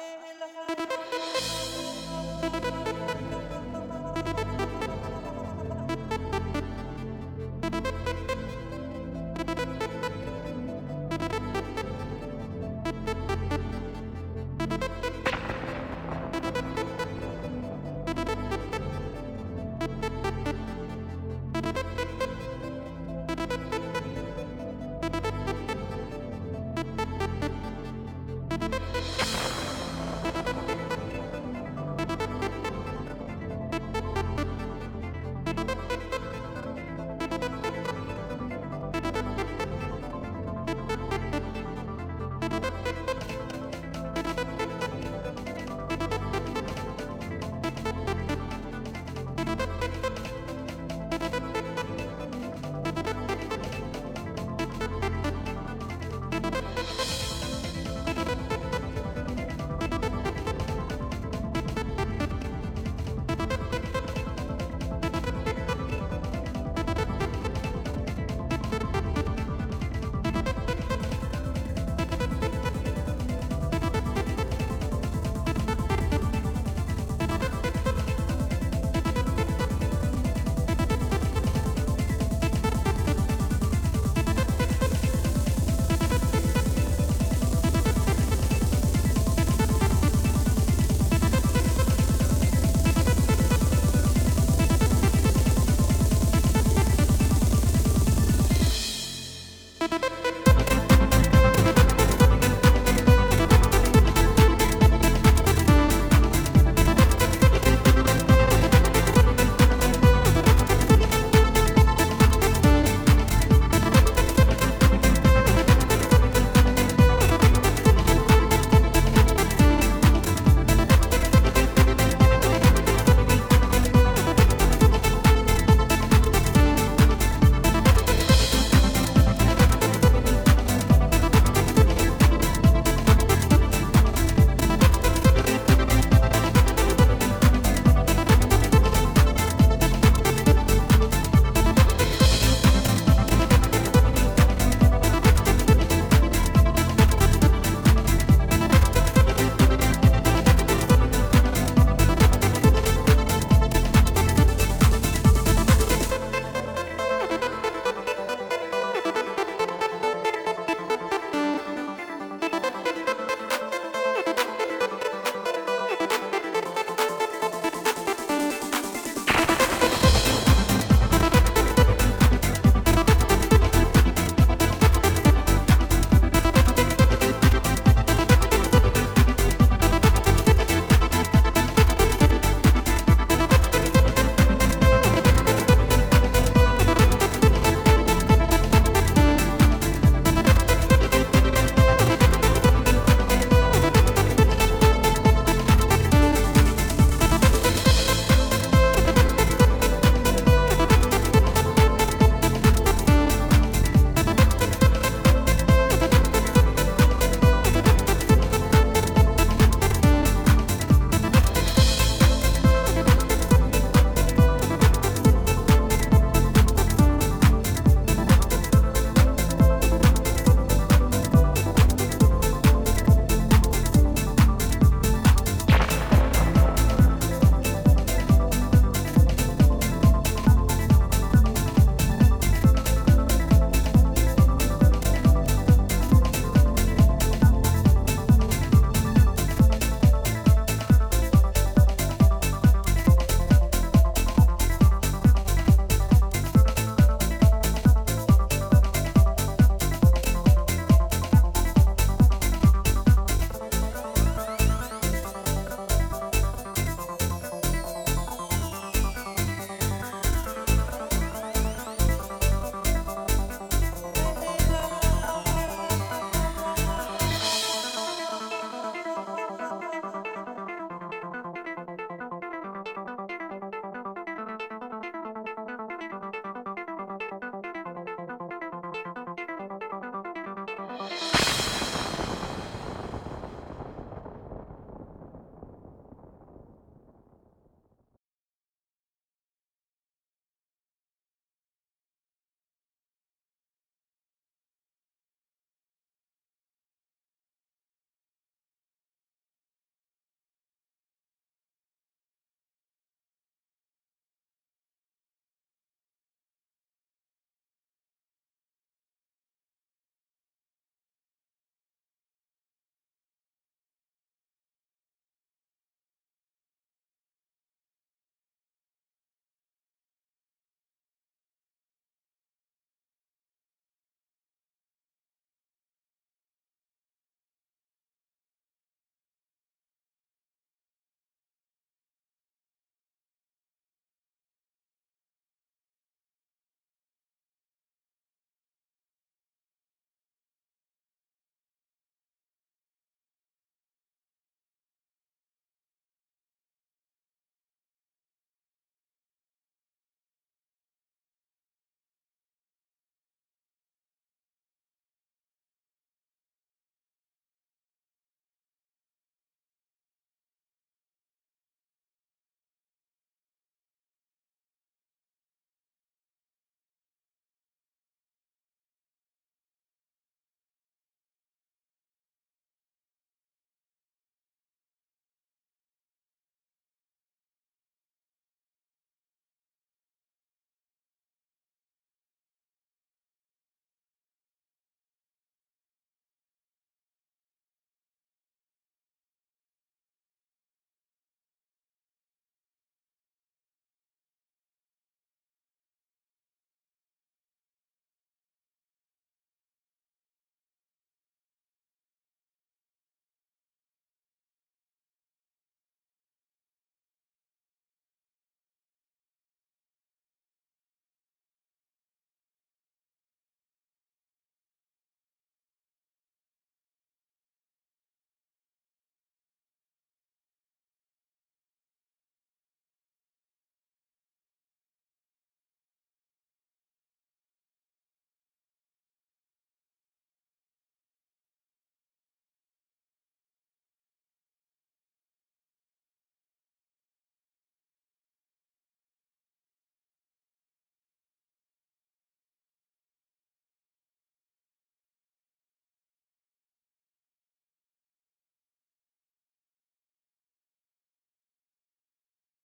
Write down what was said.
Oh, I love you.